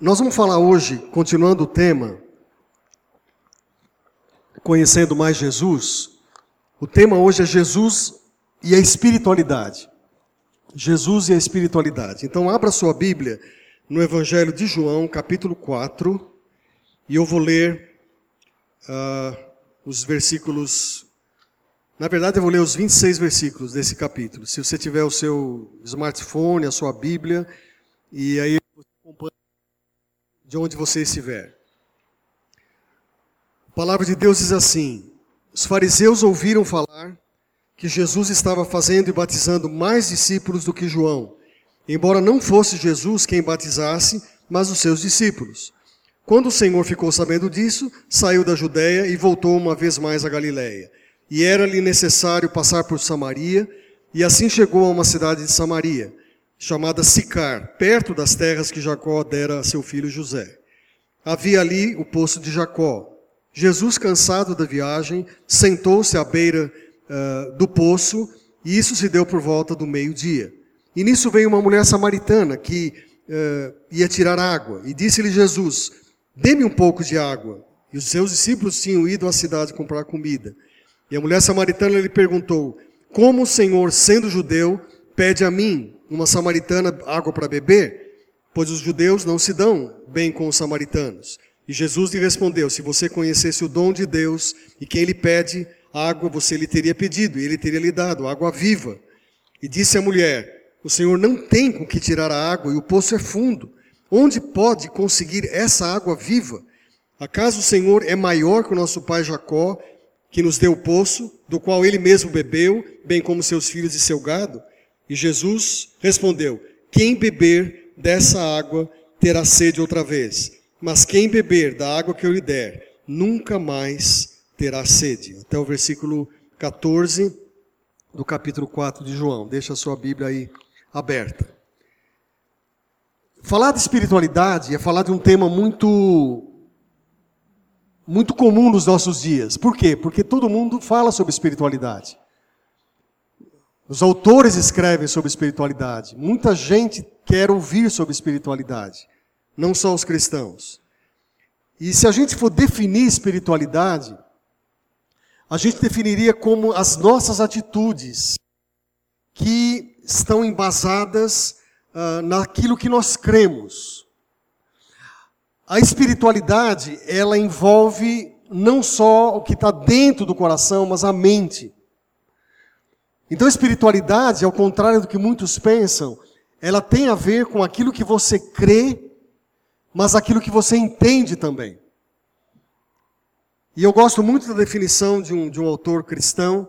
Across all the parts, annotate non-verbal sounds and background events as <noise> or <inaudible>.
Nós vamos falar hoje, continuando o tema, conhecendo mais Jesus. O tema hoje é Jesus e a espiritualidade. Jesus e a espiritualidade. Então, abra sua Bíblia no Evangelho de João, capítulo 4, e eu vou ler uh, os versículos. Na verdade, eu vou ler os 26 versículos desse capítulo. Se você tiver o seu smartphone, a sua Bíblia, e aí de onde você estiver. A palavra de Deus diz assim: Os fariseus ouviram falar que Jesus estava fazendo e batizando mais discípulos do que João, embora não fosse Jesus quem batizasse, mas os seus discípulos. Quando o Senhor ficou sabendo disso, saiu da Judéia e voltou uma vez mais a Galiléia. E era-lhe necessário passar por Samaria, e assim chegou a uma cidade de Samaria chamada Sicar, perto das terras que Jacó dera a seu filho José. Havia ali o poço de Jacó. Jesus, cansado da viagem, sentou-se à beira uh, do poço, e isso se deu por volta do meio-dia. E nisso veio uma mulher samaritana que uh, ia tirar água, e disse-lhe Jesus: Dê-me um pouco de água. E os seus discípulos tinham ido à cidade comprar comida. E a mulher samaritana lhe perguntou: Como o Senhor, sendo judeu, pede a mim, uma samaritana água para beber, pois os judeus não se dão bem com os samaritanos. E Jesus lhe respondeu: Se você conhecesse o dom de Deus e quem lhe pede água, você lhe teria pedido, e ele teria lhe dado água viva. E disse a mulher: O Senhor não tem com que tirar a água, e o poço é fundo. Onde pode conseguir essa água viva? Acaso o Senhor é maior que o nosso pai Jacó, que nos deu o poço, do qual ele mesmo bebeu, bem como seus filhos e seu gado? E Jesus respondeu: Quem beber dessa água terá sede outra vez, mas quem beber da água que eu lhe der, nunca mais terá sede. Até o versículo 14 do capítulo 4 de João. Deixa a sua Bíblia aí aberta. Falar de espiritualidade é falar de um tema muito muito comum nos nossos dias. Por quê? Porque todo mundo fala sobre espiritualidade. Os autores escrevem sobre espiritualidade. Muita gente quer ouvir sobre espiritualidade, não só os cristãos. E se a gente for definir espiritualidade, a gente definiria como as nossas atitudes que estão embasadas uh, naquilo que nós cremos. A espiritualidade, ela envolve não só o que está dentro do coração, mas a mente. Então, espiritualidade, ao contrário do que muitos pensam, ela tem a ver com aquilo que você crê, mas aquilo que você entende também. E eu gosto muito da definição de um, de um autor cristão,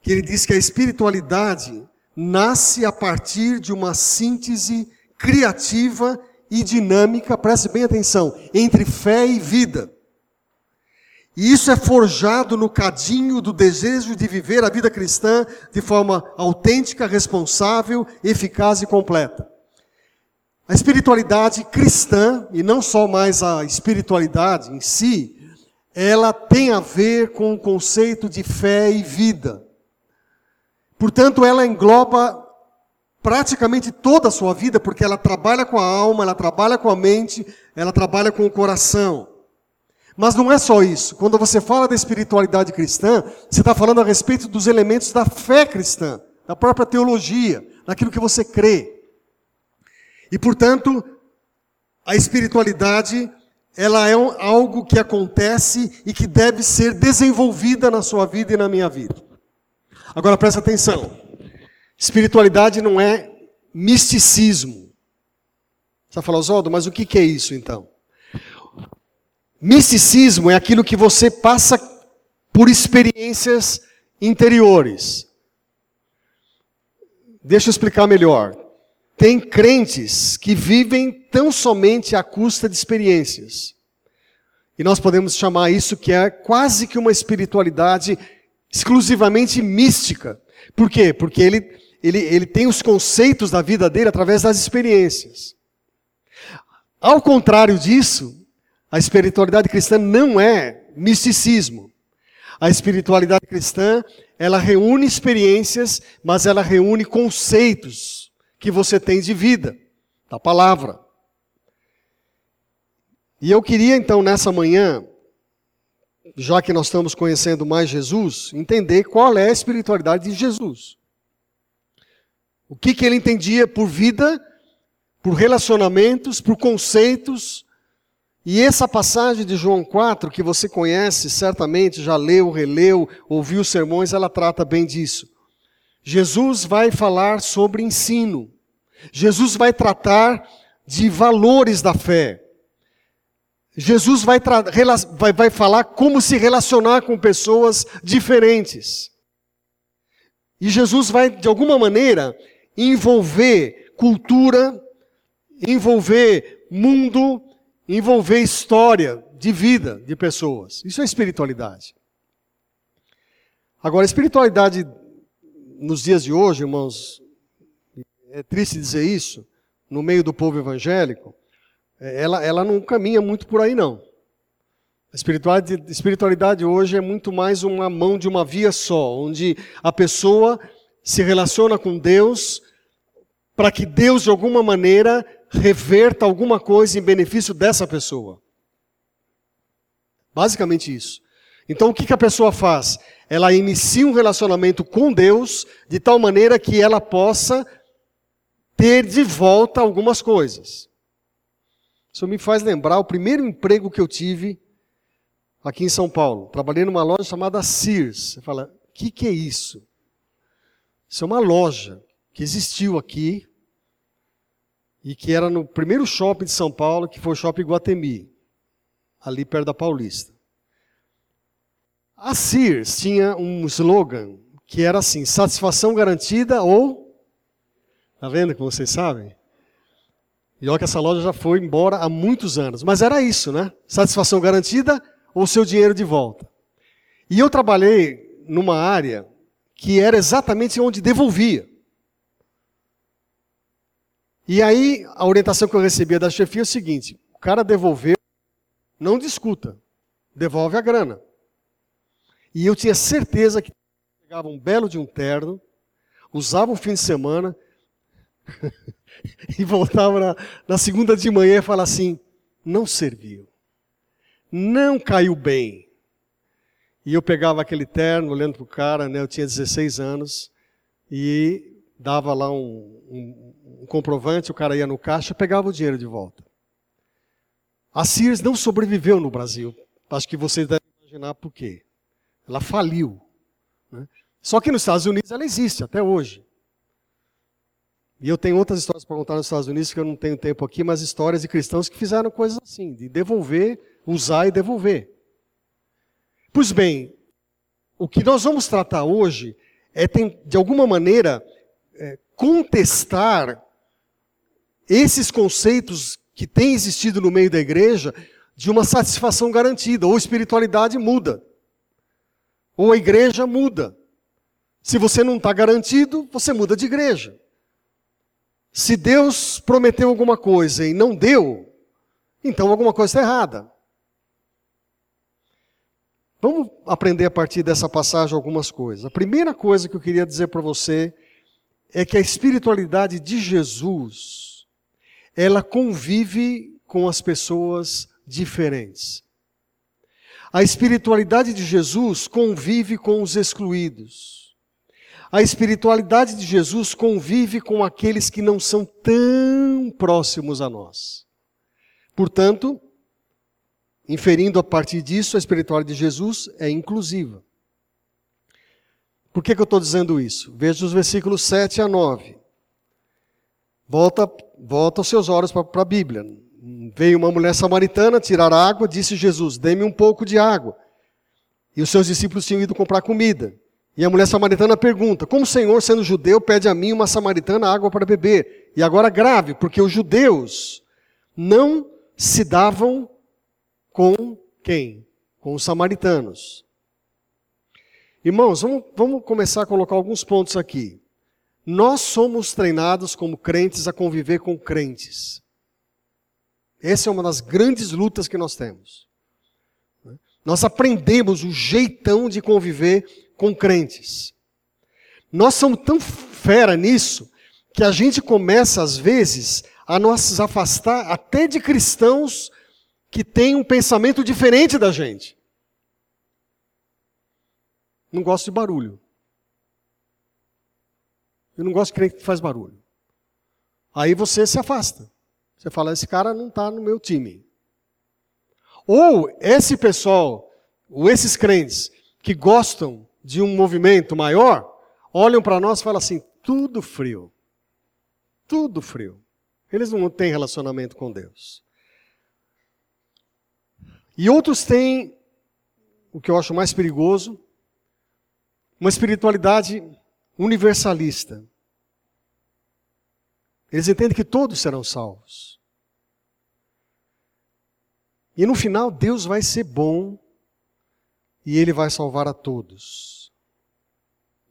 que ele diz que a espiritualidade nasce a partir de uma síntese criativa e dinâmica, preste bem atenção, entre fé e vida. E isso é forjado no cadinho do desejo de viver a vida cristã de forma autêntica, responsável, eficaz e completa. A espiritualidade cristã, e não só mais a espiritualidade em si, ela tem a ver com o conceito de fé e vida. Portanto, ela engloba praticamente toda a sua vida, porque ela trabalha com a alma, ela trabalha com a mente, ela trabalha com o coração. Mas não é só isso. Quando você fala da espiritualidade cristã, você está falando a respeito dos elementos da fé cristã, da própria teologia, daquilo que você crê. E, portanto, a espiritualidade, ela é algo que acontece e que deve ser desenvolvida na sua vida e na minha vida. Agora presta atenção. Espiritualidade não é misticismo. Você vai falar, Oswaldo, mas o que é isso então? Misticismo é aquilo que você passa por experiências interiores. Deixa eu explicar melhor. Tem crentes que vivem tão somente à custa de experiências. E nós podemos chamar isso que é quase que uma espiritualidade exclusivamente mística. Por quê? Porque ele, ele, ele tem os conceitos da vida dele através das experiências. Ao contrário disso, a espiritualidade cristã não é misticismo. A espiritualidade cristã, ela reúne experiências, mas ela reúne conceitos que você tem de vida, da palavra. E eu queria então nessa manhã, já que nós estamos conhecendo mais Jesus, entender qual é a espiritualidade de Jesus. O que, que ele entendia por vida, por relacionamentos, por conceitos. E essa passagem de João 4, que você conhece certamente, já leu, releu, ouviu sermões, ela trata bem disso. Jesus vai falar sobre ensino. Jesus vai tratar de valores da fé. Jesus vai, vai, vai falar como se relacionar com pessoas diferentes. E Jesus vai, de alguma maneira, envolver cultura, envolver mundo, envolver história de vida de pessoas. Isso é espiritualidade. Agora, espiritualidade nos dias de hoje, irmãos, é triste dizer isso, no meio do povo evangélico, é, ela, ela não caminha muito por aí, não. A espiritualidade, espiritualidade hoje é muito mais uma mão de uma via só, onde a pessoa se relaciona com Deus para que Deus, de alguma maneira, reverta alguma coisa em benefício dessa pessoa. Basicamente isso. Então o que, que a pessoa faz? Ela inicia um relacionamento com Deus de tal maneira que ela possa ter de volta algumas coisas. Isso me faz lembrar o primeiro emprego que eu tive aqui em São Paulo. Trabalhei numa loja chamada Sears. Você fala, o que, que é isso? Isso é uma loja que existiu aqui e que era no primeiro shopping de São Paulo, que foi o Shopping Guatemi, ali perto da Paulista. A Sears tinha um slogan que era assim: satisfação garantida ou. Tá vendo que vocês sabem? E olha que essa loja já foi embora há muitos anos. Mas era isso, né? Satisfação garantida ou seu dinheiro de volta. E eu trabalhei numa área que era exatamente onde devolvia. E aí, a orientação que eu recebia da chefia é o seguinte: o cara devolveu, não discuta, devolve a grana. E eu tinha certeza que pegava um belo de um terno, usava um fim de semana, <laughs> e voltava na, na segunda de manhã e falava assim: não serviu, não caiu bem. E eu pegava aquele terno, olhando para o cara, né, eu tinha 16 anos, e dava lá um, um, um, comprovante, o cara ia no caixa, pegava o dinheiro de volta. A Sears não sobreviveu no Brasil. Acho que vocês devem imaginar por quê. Ela faliu. Né? Só que nos Estados Unidos ela existe até hoje. E eu tenho outras histórias para contar nos Estados Unidos que eu não tenho tempo aqui, mas histórias de cristãos que fizeram coisas assim, de devolver, usar e devolver. Pois bem, o que nós vamos tratar hoje é, de alguma maneira, é, contestar esses conceitos que têm existido no meio da igreja de uma satisfação garantida, ou espiritualidade muda, ou a igreja muda. Se você não está garantido, você muda de igreja. Se Deus prometeu alguma coisa e não deu, então alguma coisa está errada. Vamos aprender a partir dessa passagem algumas coisas. A primeira coisa que eu queria dizer para você é que a espiritualidade de Jesus, ela convive com as pessoas diferentes. A espiritualidade de Jesus convive com os excluídos. A espiritualidade de Jesus convive com aqueles que não são tão próximos a nós. Portanto, inferindo a partir disso, a espiritualidade de Jesus é inclusiva. Por que, que eu estou dizendo isso? Veja os versículos 7 a 9. Volta, volta os seus olhos para a Bíblia. Veio uma mulher samaritana tirar água, disse Jesus: Dê-me um pouco de água. E os seus discípulos tinham ido comprar comida. E a mulher samaritana pergunta: Como o Senhor, sendo judeu, pede a mim, uma samaritana, água para beber? E agora grave, porque os judeus não se davam com quem? Com os samaritanos. Irmãos, vamos, vamos começar a colocar alguns pontos aqui. Nós somos treinados como crentes a conviver com crentes. Essa é uma das grandes lutas que nós temos. Nós aprendemos o jeitão de conviver com crentes. Nós somos tão fera nisso que a gente começa, às vezes, a nos afastar até de cristãos que tem um pensamento diferente da gente. Não gosto de barulho. Eu não gosto de crente que faz barulho. Aí você se afasta. Você fala, esse cara não está no meu time. Ou esse pessoal, ou esses crentes que gostam de um movimento maior, olham para nós e falam assim: tudo frio. Tudo frio. Eles não têm relacionamento com Deus. E outros têm, o que eu acho mais perigoso, uma espiritualidade universalista. Eles entendem que todos serão salvos. E no final, Deus vai ser bom e Ele vai salvar a todos.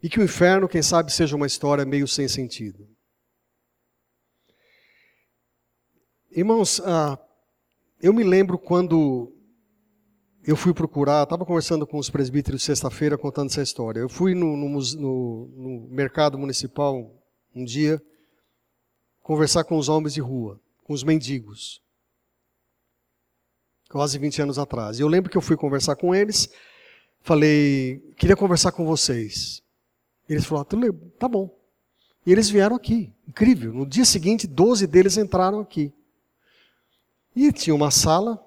E que o inferno, quem sabe, seja uma história meio sem sentido. Irmãos, ah, eu me lembro quando eu fui procurar, estava conversando com os presbíteros sexta-feira contando essa história. Eu fui no, no, no, no, mercado municipal um dia conversar com os homens de rua, com os mendigos, quase 20 anos atrás. E eu lembro que eu fui conversar com eles, falei, queria conversar com vocês. Eles falaram, tá bom. E eles vieram aqui, incrível. No dia seguinte, 12 deles entraram aqui. E tinha uma sala,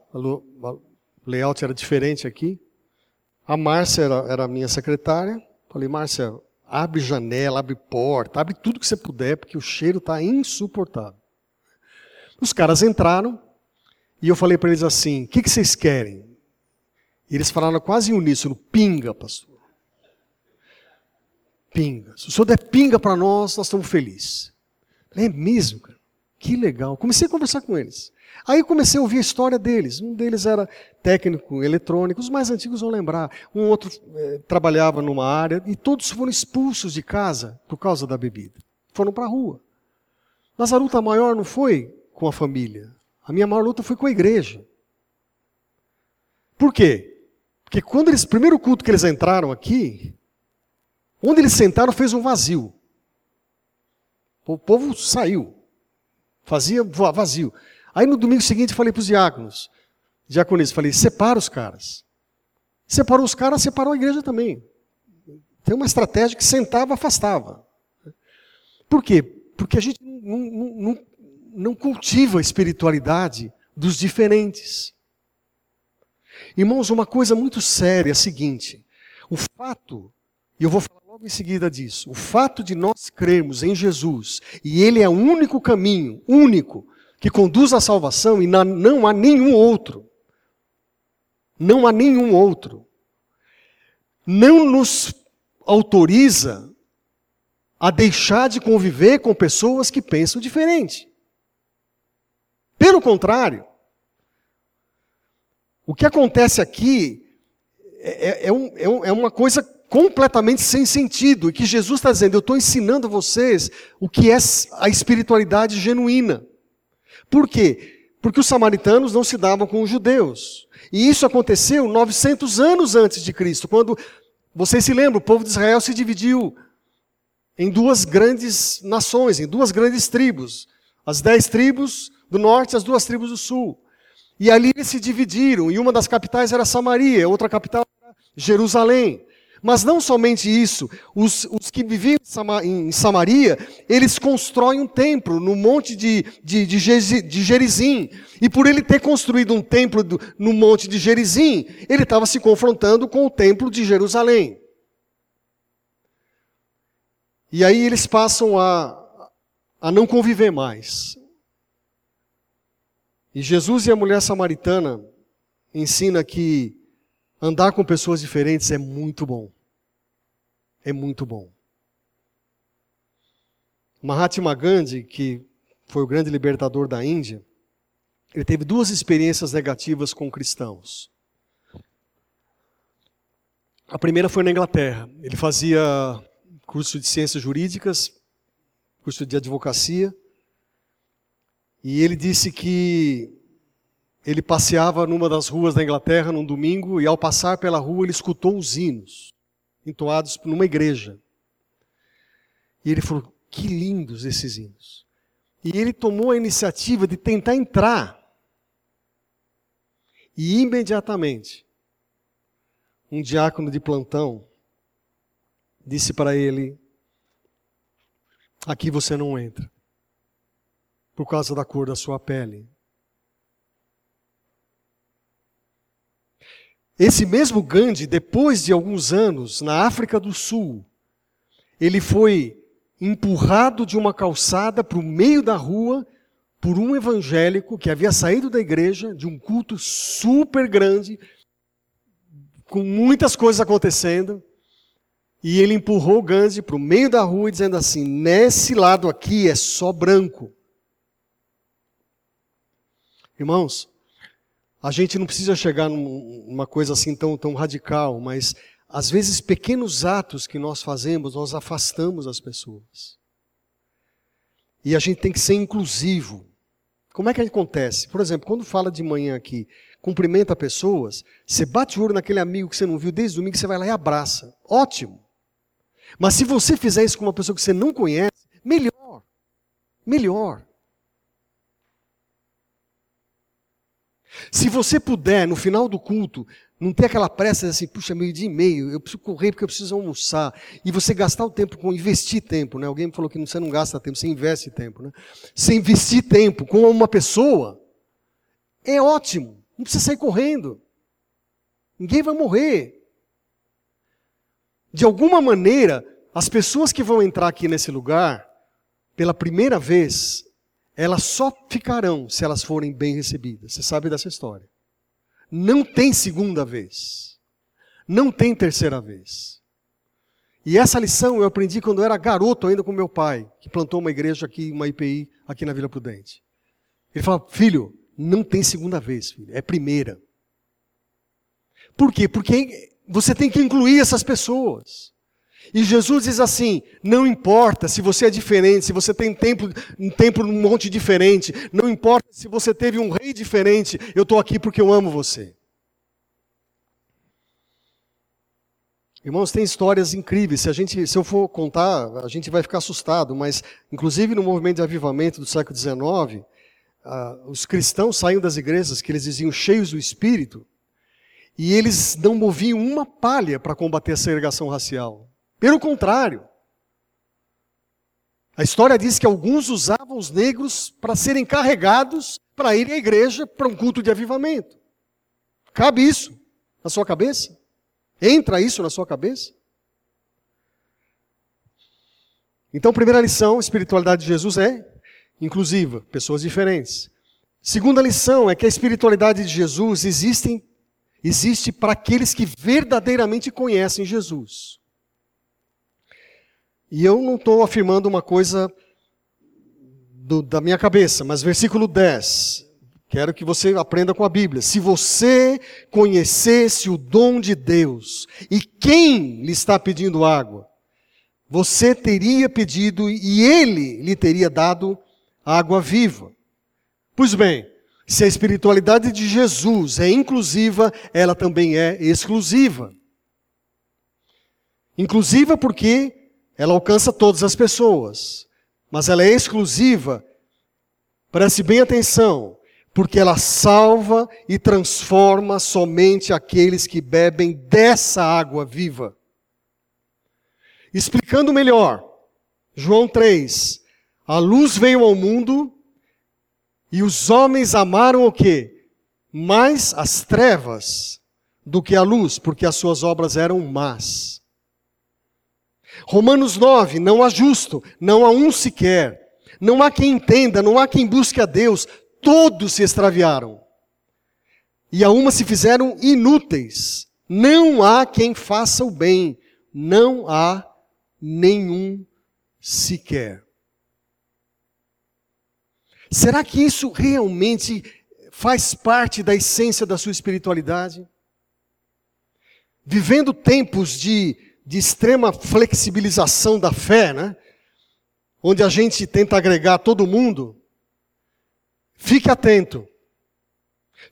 layout era diferente aqui. A Márcia era, era minha secretária. Falei, Márcia, abre janela, abre porta, abre tudo que você puder, porque o cheiro está insuportável. Os caras entraram e eu falei para eles assim: o que, que vocês querem? E eles falaram quase em uníssono: pinga, pastor. Pinga. Se o senhor der pinga para nós, nós estamos felizes. É mesmo, cara. Que legal. Comecei a conversar com eles. Aí comecei a ouvir a história deles. Um deles era técnico eletrônico, os mais antigos vão lembrar. Um outro eh, trabalhava numa área e todos foram expulsos de casa por causa da bebida. Foram para a rua. Mas a luta maior não foi com a família. A minha maior luta foi com a igreja. Por quê? Porque quando eles, primeiro culto que eles entraram aqui, onde eles sentaram fez um vazio. O povo saiu. Fazia vazio. Aí no domingo seguinte falei para os diáconos, diaconistas, falei, separa os caras. Separou os caras, separou a igreja também. Tem uma estratégia que sentava, afastava. Por quê? Porque a gente não, não, não cultiva a espiritualidade dos diferentes. Irmãos, uma coisa muito séria é a seguinte: o fato, e eu vou falar logo em seguida disso, o fato de nós crermos em Jesus, e Ele é o único caminho, único, que conduz à salvação e não há nenhum outro. Não há nenhum outro. Não nos autoriza a deixar de conviver com pessoas que pensam diferente. Pelo contrário, o que acontece aqui é, é, um, é, um, é uma coisa completamente sem sentido, e que Jesus está dizendo: eu estou ensinando vocês o que é a espiritualidade genuína. Por quê? Porque os samaritanos não se davam com os judeus. E isso aconteceu 900 anos antes de Cristo, quando, vocês se lembram, o povo de Israel se dividiu em duas grandes nações, em duas grandes tribos. As dez tribos do norte e as duas tribos do sul. E ali eles se dividiram, e uma das capitais era Samaria, outra capital era Jerusalém. Mas não somente isso, os, os que viviam em Samaria, eles constroem um templo no monte de, de, de, de Gerizim. E por ele ter construído um templo do, no monte de Gerizim, ele estava se confrontando com o templo de Jerusalém. E aí eles passam a, a não conviver mais. E Jesus e a mulher samaritana ensina que andar com pessoas diferentes é muito bom é muito bom. Mahatma Gandhi, que foi o grande libertador da Índia, ele teve duas experiências negativas com cristãos. A primeira foi na Inglaterra. Ele fazia curso de ciências jurídicas, curso de advocacia, e ele disse que ele passeava numa das ruas da Inglaterra num domingo e ao passar pela rua ele escutou os hinos entoados numa igreja. E ele falou: que lindos esses hinos. E ele tomou a iniciativa de tentar entrar. E imediatamente, um diácono de plantão disse para ele: Aqui você não entra, por causa da cor da sua pele. Esse mesmo Gandhi, depois de alguns anos, na África do Sul, ele foi empurrado de uma calçada para o meio da rua por um evangélico que havia saído da igreja, de um culto super grande, com muitas coisas acontecendo, e ele empurrou Gandhi para o meio da rua, dizendo assim: nesse lado aqui é só branco. Irmãos, a gente não precisa chegar numa coisa assim tão, tão radical, mas às vezes pequenos atos que nós fazemos, nós afastamos as pessoas. E a gente tem que ser inclusivo. Como é que acontece? Por exemplo, quando fala de manhã aqui, cumprimenta pessoas, você bate o olho naquele amigo que você não viu desde domingo, você vai lá e abraça. Ótimo. Mas se você fizer isso com uma pessoa que você não conhece, melhor. Melhor. Se você puder, no final do culto, não ter aquela pressa assim, puxa, meio dia e meio, eu preciso correr porque eu preciso almoçar. E você gastar o tempo com investir tempo, né? Alguém me falou que você não gasta tempo, você investe tempo, né? Você investir tempo com uma pessoa é ótimo. Não precisa sair correndo. Ninguém vai morrer de alguma maneira, as pessoas que vão entrar aqui nesse lugar, pela primeira vez, elas só ficarão se elas forem bem recebidas. Você sabe dessa história. Não tem segunda vez. Não tem terceira vez. E essa lição eu aprendi quando eu era garoto ainda com meu pai, que plantou uma igreja aqui, uma IPI, aqui na Vila Prudente. Ele fala, filho, não tem segunda vez, filho, é primeira. Por quê? Porque você tem que incluir essas pessoas. E Jesus diz assim: não importa se você é diferente, se você tem tempo, um tempo num monte diferente, não importa se você teve um rei diferente, eu estou aqui porque eu amo você. Irmãos, tem histórias incríveis. Se, a gente, se eu for contar, a gente vai ficar assustado, mas, inclusive no movimento de avivamento do século XIX, ah, os cristãos saíam das igrejas que eles diziam cheios do Espírito, e eles não moviam uma palha para combater a segregação racial. Pelo contrário. A história diz que alguns usavam os negros para serem carregados para irem à igreja para um culto de avivamento. Cabe isso na sua cabeça? Entra isso na sua cabeça? Então, primeira lição, a espiritualidade de Jesus é inclusiva, pessoas diferentes. Segunda lição é que a espiritualidade de Jesus existem existe para aqueles que verdadeiramente conhecem Jesus. E eu não estou afirmando uma coisa do, da minha cabeça, mas versículo 10. Quero que você aprenda com a Bíblia. Se você conhecesse o dom de Deus e quem lhe está pedindo água, você teria pedido e ele lhe teria dado água viva. Pois bem, se a espiritualidade de Jesus é inclusiva, ela também é exclusiva. Inclusiva porque ela alcança todas as pessoas, mas ela é exclusiva, preste bem atenção, porque ela salva e transforma somente aqueles que bebem dessa água viva. Explicando melhor, João 3: a luz veio ao mundo e os homens amaram o quê? Mais as trevas do que a luz, porque as suas obras eram más. Romanos 9, não há justo, não há um sequer. Não há quem entenda, não há quem busque a Deus, todos se extraviaram. E a uma se fizeram inúteis. Não há quem faça o bem, não há nenhum sequer. Será que isso realmente faz parte da essência da sua espiritualidade? Vivendo tempos de, de extrema flexibilização da fé, né? onde a gente tenta agregar todo mundo, fique atento.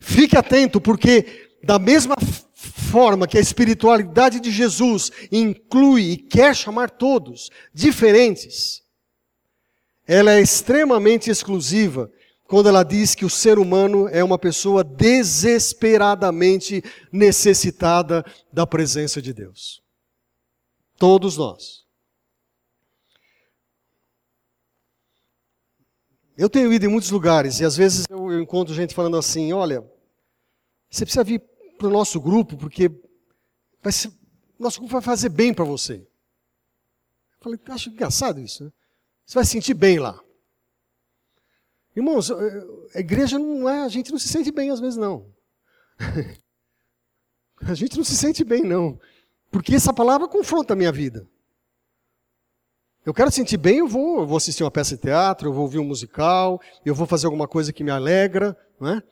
Fique atento, porque da mesma forma que a espiritualidade de Jesus inclui e quer chamar todos diferentes, ela é extremamente exclusiva quando ela diz que o ser humano é uma pessoa desesperadamente necessitada da presença de Deus. Todos nós. Eu tenho ido em muitos lugares e às vezes eu encontro gente falando assim: olha, você precisa vir para o nosso grupo porque vai ser, nosso grupo vai fazer bem para você. Eu falei, acho engraçado isso, né? Você vai se sentir bem lá. Irmãos, a igreja não é, a gente não se sente bem às vezes não. <laughs> a gente não se sente bem não, porque essa palavra confronta a minha vida. Eu quero sentir bem, eu vou, eu vou assistir uma peça de teatro, eu vou ouvir um musical, eu vou fazer alguma coisa que me alegra, não é?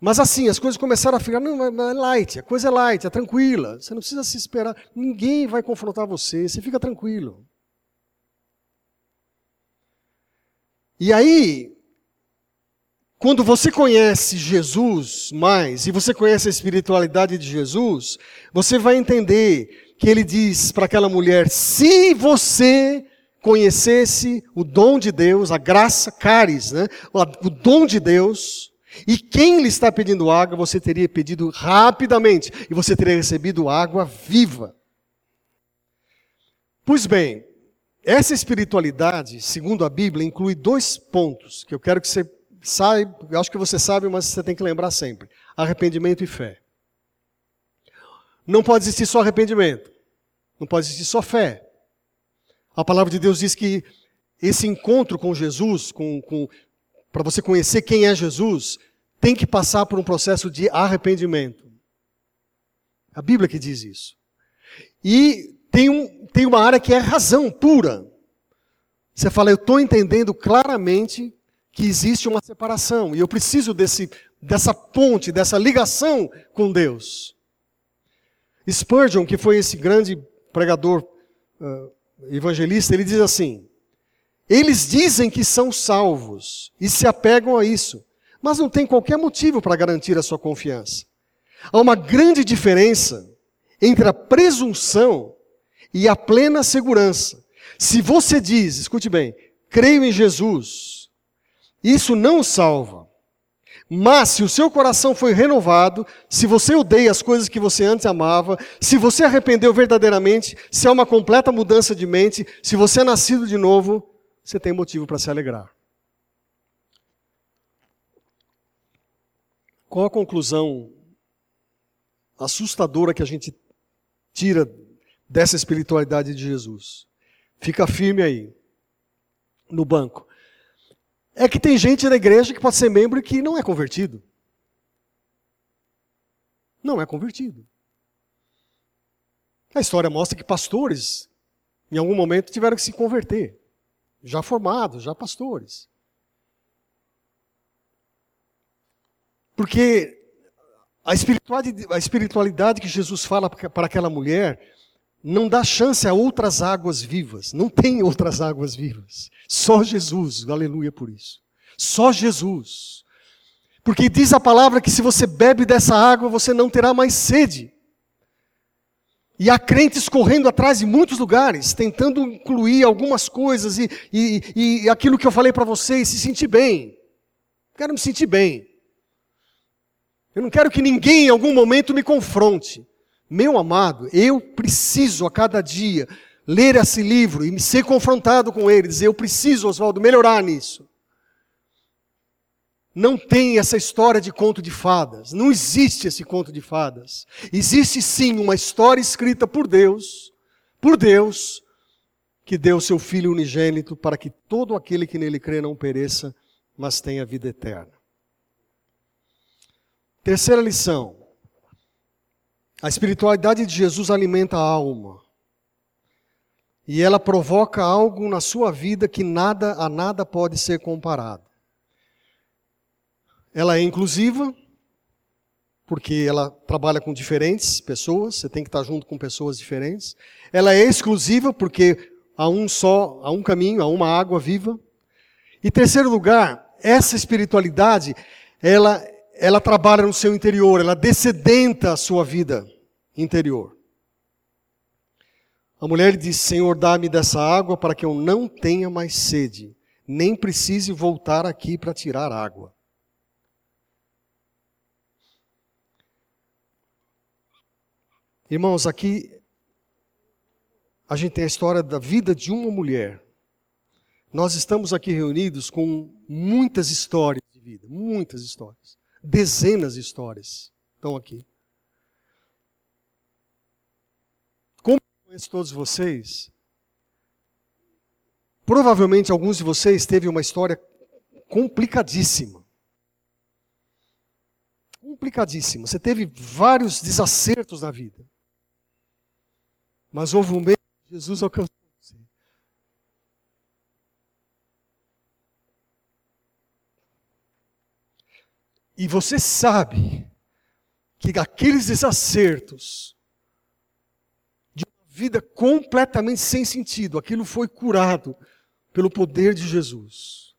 Mas assim, as coisas começaram a ficar, não, é light, a coisa é light, é tranquila, você não precisa se esperar, ninguém vai confrontar você, você fica tranquilo. E aí, quando você conhece Jesus mais e você conhece a espiritualidade de Jesus, você vai entender que ele diz para aquela mulher: se você conhecesse o dom de Deus, a graça, caris, né? o dom de Deus, e quem lhe está pedindo água, você teria pedido rapidamente e você teria recebido água viva. Pois bem, essa espiritualidade, segundo a Bíblia, inclui dois pontos que eu quero que você sabe, acho que você sabe, mas você tem que lembrar sempre: arrependimento e fé. Não pode existir só arrependimento. Não pode existir só fé. A palavra de Deus diz que esse encontro com Jesus, com, com para você conhecer quem é Jesus, tem que passar por um processo de arrependimento. A Bíblia que diz isso. E tem, um, tem uma área que é razão pura. Você fala, eu estou entendendo claramente que existe uma separação e eu preciso desse, dessa ponte, dessa ligação com Deus. Spurgeon, que foi esse grande pregador uh, evangelista, ele diz assim: eles dizem que são salvos e se apegam a isso, mas não tem qualquer motivo para garantir a sua confiança. Há uma grande diferença entre a presunção e a plena segurança. Se você diz, escute bem, creio em Jesus, isso não salva. Mas se o seu coração foi renovado, se você odeia as coisas que você antes amava, se você arrependeu verdadeiramente, se há uma completa mudança de mente, se você é nascido de novo, você tem motivo para se alegrar. Qual a conclusão assustadora que a gente tira dessa espiritualidade de Jesus? Fica firme aí, no banco é que tem gente na igreja que pode ser membro e que não é convertido. Não é convertido. A história mostra que pastores, em algum momento, tiveram que se converter. Já formados, já pastores. Porque a espiritualidade, a espiritualidade que Jesus fala para aquela mulher não dá chance a outras águas vivas. Não tem outras águas vivas. Só Jesus. Aleluia por isso. Só Jesus. Porque diz a palavra que se você bebe dessa água, você não terá mais sede. E há crentes correndo atrás em muitos lugares, tentando incluir algumas coisas e, e, e aquilo que eu falei para vocês, se sentir bem. Quero me sentir bem. Eu não quero que ninguém em algum momento me confronte. Meu amado, eu preciso a cada dia ler esse livro e ser confrontado com ele, dizer: eu preciso, Oswaldo, melhorar nisso. Não tem essa história de conto de fadas. Não existe esse conto de fadas. Existe sim uma história escrita por Deus, por Deus, que deu seu Filho unigênito para que todo aquele que nele crê não pereça, mas tenha vida eterna. Terceira lição. A espiritualidade de Jesus alimenta a alma. E ela provoca algo na sua vida que nada a nada pode ser comparado. Ela é inclusiva, porque ela trabalha com diferentes pessoas, você tem que estar junto com pessoas diferentes. Ela é exclusiva, porque há um só, há um caminho, há uma água viva. E terceiro lugar, essa espiritualidade, ela, ela trabalha no seu interior, ela descedenta a sua vida interior. A mulher disse: Senhor, dá-me dessa água para que eu não tenha mais sede, nem precise voltar aqui para tirar água. Irmãos, aqui a gente tem a história da vida de uma mulher. Nós estamos aqui reunidos com muitas histórias de vida, muitas histórias. Dezenas de histórias estão aqui. Conheço todos vocês, provavelmente alguns de vocês teve uma história complicadíssima. Complicadíssima. Você teve vários desacertos na vida. Mas houve um meio que Jesus alcançou você. E você sabe que aqueles desacertos vida completamente sem sentido, aquilo foi curado pelo poder de Jesus.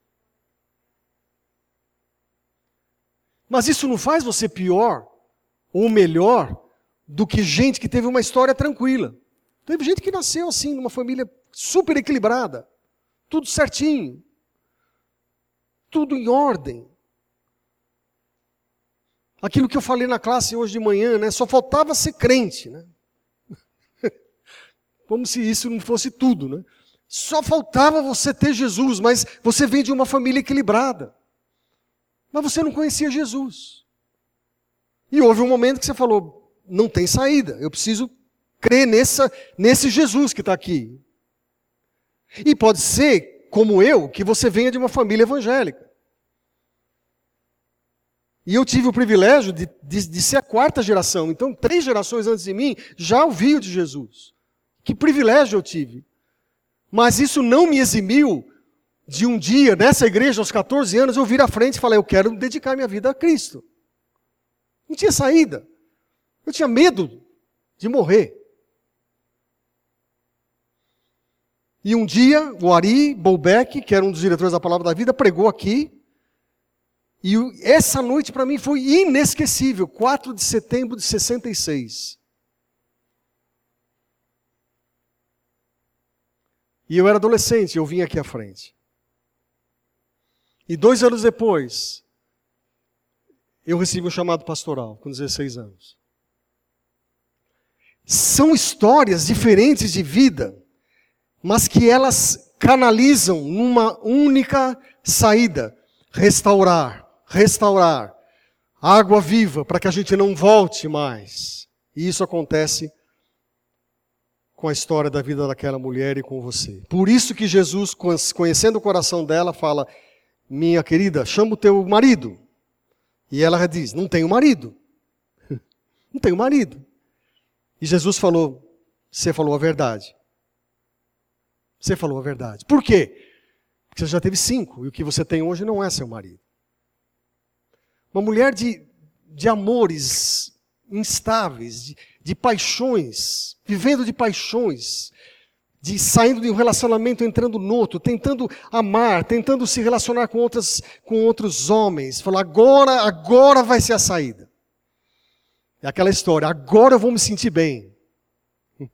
Mas isso não faz você pior ou melhor do que gente que teve uma história tranquila. Teve gente que nasceu assim, numa família super equilibrada, tudo certinho, tudo em ordem. Aquilo que eu falei na classe hoje de manhã, né? Só faltava ser crente, né? Como se isso não fosse tudo, né? Só faltava você ter Jesus, mas você vem de uma família equilibrada. Mas você não conhecia Jesus. E houve um momento que você falou: não tem saída, eu preciso crer nessa, nesse Jesus que está aqui. E pode ser, como eu, que você venha de uma família evangélica. E eu tive o privilégio de, de, de, ser a quarta geração. Então, três gerações antes de mim já ouviam de Jesus. Que privilégio eu tive. Mas isso não me eximiu de um dia, nessa igreja, aos 14 anos, eu vir à frente e falar: Eu quero dedicar minha vida a Cristo. Não tinha saída. Eu tinha medo de morrer. E um dia, o Ari Bolbeck, que era um dos diretores da Palavra da Vida, pregou aqui. E essa noite para mim foi inesquecível, 4 de setembro de 66. E eu era adolescente, eu vim aqui à frente. E dois anos depois, eu recebi um chamado pastoral, com 16 anos. São histórias diferentes de vida mas que elas canalizam numa única saída: restaurar, restaurar, água viva para que a gente não volte mais. E isso acontece com a história da vida daquela mulher e com você. Por isso que Jesus, conhecendo o coração dela, fala: Minha querida, chama o teu marido. E ela diz: Não tenho marido. <laughs> Não tenho marido. E Jesus falou: Você falou a verdade. Você falou a verdade. Por quê? Porque você já teve cinco e o que você tem hoje não é seu marido. Uma mulher de, de amores instáveis, de, de paixões, vivendo de paixões, de saindo de um relacionamento, entrando no outro, tentando amar, tentando se relacionar com, outras, com outros homens. Falar, agora, agora vai ser a saída. É aquela história, agora eu vou me sentir bem. <laughs>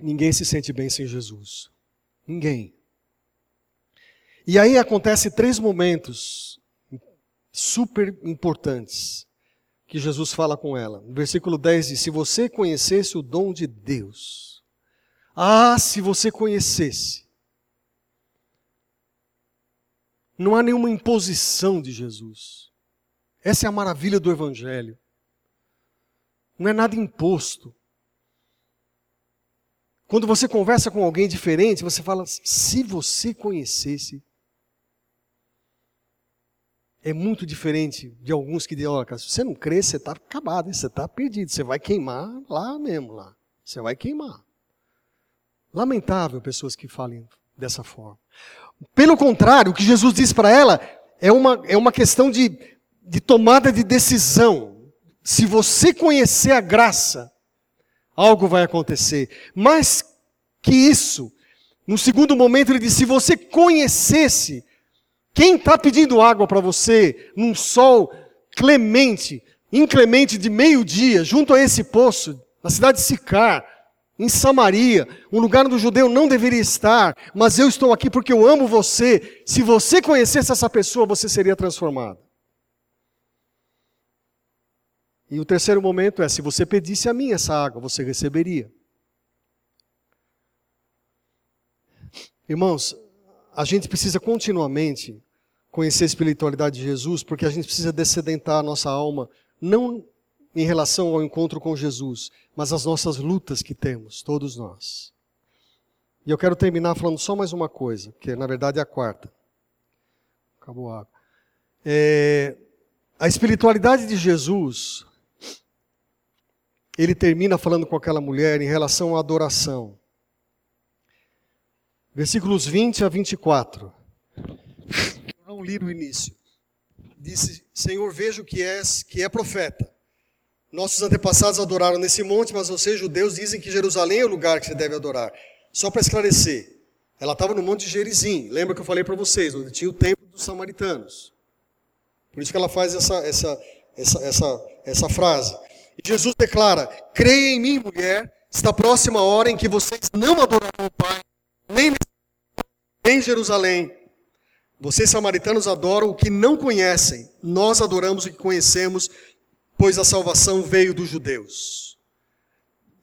Ninguém se sente bem sem Jesus. Ninguém. E aí acontece três momentos super importantes que Jesus fala com ela. No versículo 10 diz: Se você conhecesse o dom de Deus, ah, se você conhecesse. Não há nenhuma imposição de Jesus. Essa é a maravilha do Evangelho. Não é nada imposto. Quando você conversa com alguém diferente, você fala: se você conhecesse. É muito diferente de alguns que dizem: olha, se você não crê, você está acabado, você está perdido, você vai queimar lá mesmo, lá. Você vai queimar. Lamentável pessoas que falem dessa forma. Pelo contrário, o que Jesus diz para ela é uma, é uma questão de, de tomada de decisão. Se você conhecer a graça, algo vai acontecer. Mais que isso, no segundo momento ele disse: se você conhecesse quem está pedindo água para você num sol clemente, inclemente de meio-dia, junto a esse poço, na cidade de Sicar, em Samaria, um lugar onde o judeu não deveria estar, mas eu estou aqui porque eu amo você. Se você conhecesse essa pessoa, você seria transformado. E o terceiro momento é: se você pedisse a mim essa água, você receberia. Irmãos, a gente precisa continuamente conhecer a espiritualidade de Jesus, porque a gente precisa descedentar a nossa alma, não em relação ao encontro com Jesus, mas as nossas lutas que temos, todos nós. E eu quero terminar falando só mais uma coisa, que na verdade é a quarta. Acabou a água. É, a espiritualidade de Jesus, ele termina falando com aquela mulher em relação à adoração. Versículos 20 a 24. Eu não li no início. Disse: Senhor, vejo que és, que é profeta. Nossos antepassados adoraram nesse monte, mas vocês, judeus, dizem que Jerusalém é o lugar que você deve adorar. Só para esclarecer, ela estava no monte de Gerizim. Lembra que eu falei para vocês, onde tinha o templo dos samaritanos. Por isso que ela faz essa, essa, essa, essa, essa frase. E Jesus declara: Creia em mim, mulher, está próxima a hora em que vocês não adorarão o Pai, nem em Jerusalém. Vocês samaritanos adoram o que não conhecem, nós adoramos o que conhecemos, pois a salvação veio dos judeus.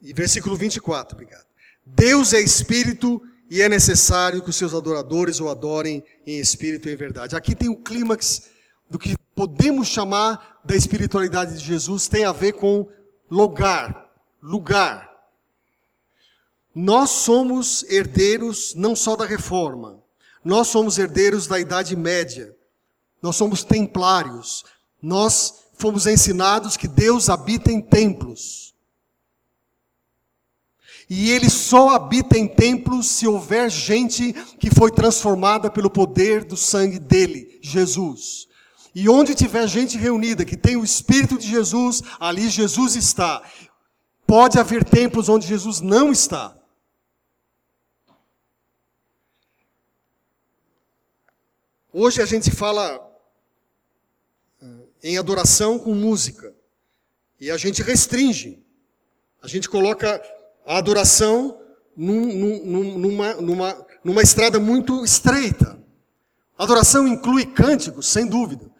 E versículo 24, obrigado. Deus é espírito e é necessário que os seus adoradores o adorem em espírito e em verdade. Aqui tem o clímax do que podemos chamar da espiritualidade de Jesus, tem a ver com lugar, lugar. Nós somos herdeiros não só da reforma, nós somos herdeiros da Idade Média, nós somos templários, nós fomos ensinados que Deus habita em templos. E ele só habita em templos se houver gente que foi transformada pelo poder do sangue dele, Jesus. E onde tiver gente reunida que tem o Espírito de Jesus, ali Jesus está. Pode haver templos onde Jesus não está. Hoje a gente fala eh, em adoração com música. E a gente restringe. A gente coloca a adoração num, num, numa, numa, numa estrada muito estreita. Adoração inclui cânticos, sem dúvida.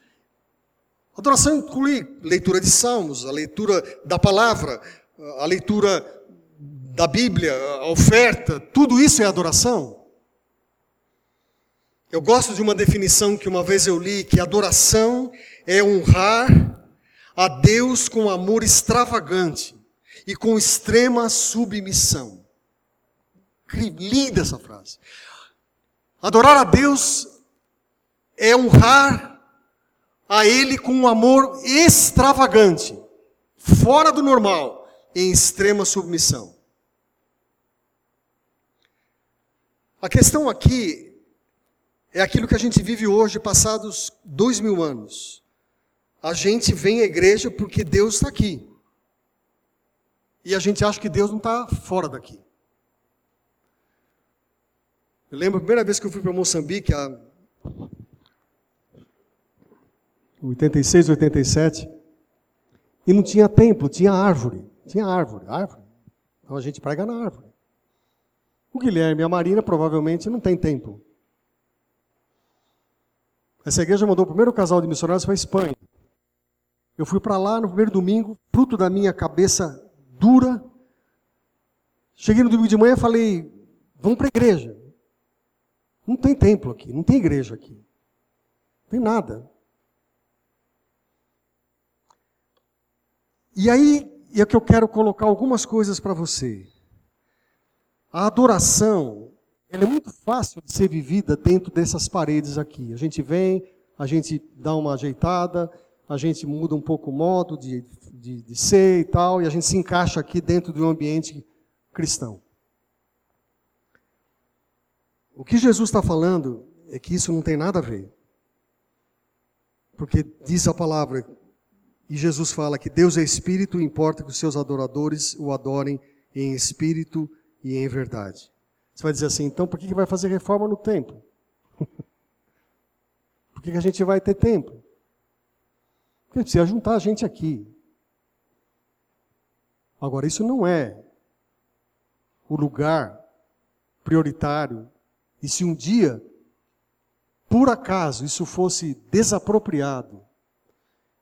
Adoração inclui leitura de salmos, a leitura da palavra, a leitura da Bíblia, a oferta, tudo isso é adoração. Eu gosto de uma definição que uma vez eu li, que adoração é honrar a Deus com amor extravagante e com extrema submissão. Linda essa frase. Adorar a Deus é honrar a Ele com um amor extravagante, fora do normal, em extrema submissão. A questão aqui é aquilo que a gente vive hoje, passados dois mil anos. A gente vem à igreja porque Deus está aqui. E a gente acha que Deus não está fora daqui. Eu lembro a primeira vez que eu fui para Moçambique, há 86, 87, e não tinha templo, tinha árvore. Tinha árvore, árvore. Então a gente prega na árvore. O Guilherme e a Marina provavelmente não tem templo. Essa igreja mandou o primeiro casal de missionários para a Espanha. Eu fui para lá no primeiro domingo, fruto da minha cabeça dura. Cheguei no domingo de manhã e falei: vamos para a igreja. Não tem templo aqui, não tem igreja aqui. Não tem nada. E aí é que eu quero colocar algumas coisas para você. A adoração ela é muito fácil de ser vivida dentro dessas paredes aqui. A gente vem, a gente dá uma ajeitada, a gente muda um pouco o modo de, de, de ser e tal, e a gente se encaixa aqui dentro de um ambiente cristão. O que Jesus está falando é que isso não tem nada a ver. Porque diz a palavra, e Jesus fala que Deus é espírito e importa que os seus adoradores o adorem em espírito e em verdade. Você vai dizer assim, então por que vai fazer reforma no templo? <laughs> por que a gente vai ter templo? Porque precisa juntar a gente aqui. Agora, isso não é o lugar prioritário. E se um dia, por acaso, isso fosse desapropriado,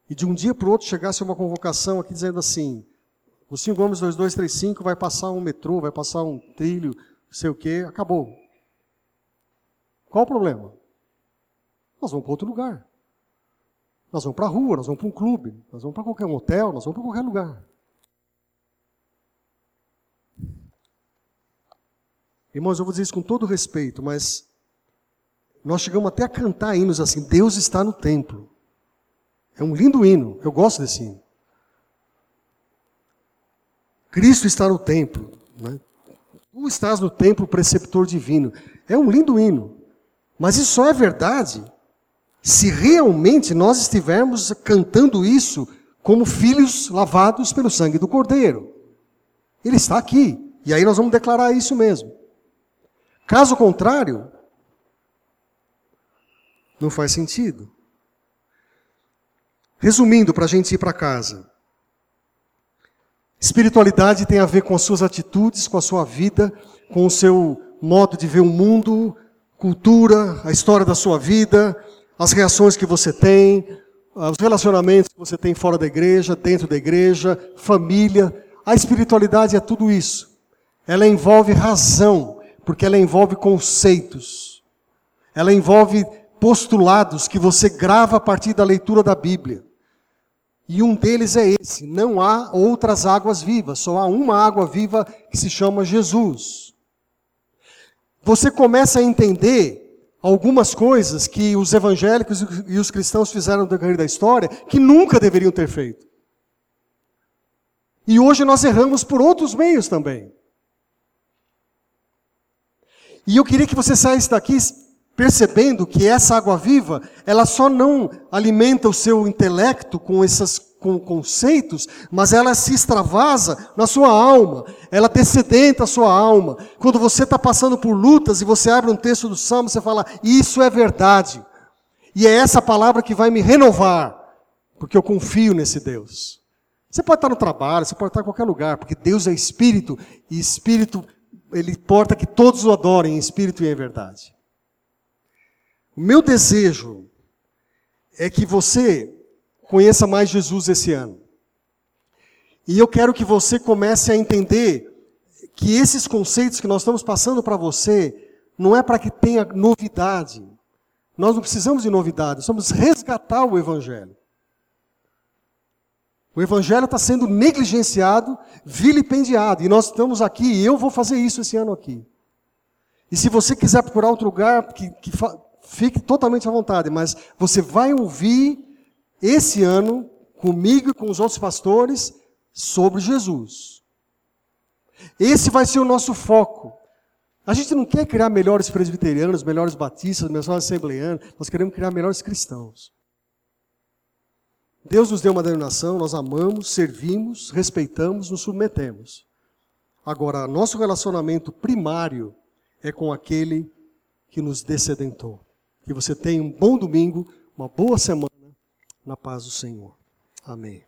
e de um dia para o outro chegasse uma convocação aqui dizendo assim: o 5 Gomes 2235 vai passar um metrô, vai passar um trilho, sei o quê, acabou. Qual o problema? Nós vamos para outro lugar. Nós vamos para a rua, nós vamos para um clube, nós vamos para qualquer hotel, nós vamos para qualquer lugar. Irmãos, eu vou dizer isso com todo respeito, mas nós chegamos até a cantar hinos assim: Deus está no templo. É um lindo hino, eu gosto desse hino. Cristo está no templo. Né? Tu estás no templo, preceptor divino. É um lindo hino. Mas isso só é verdade se realmente nós estivermos cantando isso como filhos lavados pelo sangue do Cordeiro. Ele está aqui. E aí nós vamos declarar isso mesmo. Caso contrário, não faz sentido. Resumindo, para a gente ir para casa. Espiritualidade tem a ver com as suas atitudes, com a sua vida, com o seu modo de ver o mundo, cultura, a história da sua vida, as reações que você tem, os relacionamentos que você tem fora da igreja, dentro da igreja, família. A espiritualidade é tudo isso. Ela envolve razão, porque ela envolve conceitos. Ela envolve postulados que você grava a partir da leitura da Bíblia. E um deles é esse: não há outras águas vivas, só há uma água viva que se chama Jesus. Você começa a entender algumas coisas que os evangélicos e os cristãos fizeram no decorrer da história que nunca deveriam ter feito. E hoje nós erramos por outros meios também. E eu queria que você saísse daqui percebendo que essa água viva, ela só não alimenta o seu intelecto com esses com conceitos, mas ela se extravasa na sua alma, ela descedenta a sua alma. Quando você está passando por lutas e você abre um texto do Salmo, você fala, isso é verdade. E é essa palavra que vai me renovar, porque eu confio nesse Deus. Você pode estar no trabalho, você pode estar em qualquer lugar, porque Deus é Espírito, e Espírito, Ele importa que todos o adorem em Espírito e em verdade. O meu desejo é que você conheça mais Jesus esse ano. E eu quero que você comece a entender que esses conceitos que nós estamos passando para você não é para que tenha novidade. Nós não precisamos de novidade, nós vamos resgatar o Evangelho. O Evangelho está sendo negligenciado, vilipendiado, e nós estamos aqui, e eu vou fazer isso esse ano aqui. E se você quiser procurar outro lugar que, que fique totalmente à vontade, mas você vai ouvir esse ano, comigo e com os outros pastores, sobre Jesus. Esse vai ser o nosso foco. A gente não quer criar melhores presbiterianos, melhores batistas, melhores assembleanos, nós queremos criar melhores cristãos. Deus nos deu uma denominação, nós amamos, servimos, respeitamos, nos submetemos. Agora, nosso relacionamento primário é com aquele que nos descedentou. Que você tenha um bom domingo, uma boa semana, na paz do Senhor. Amém.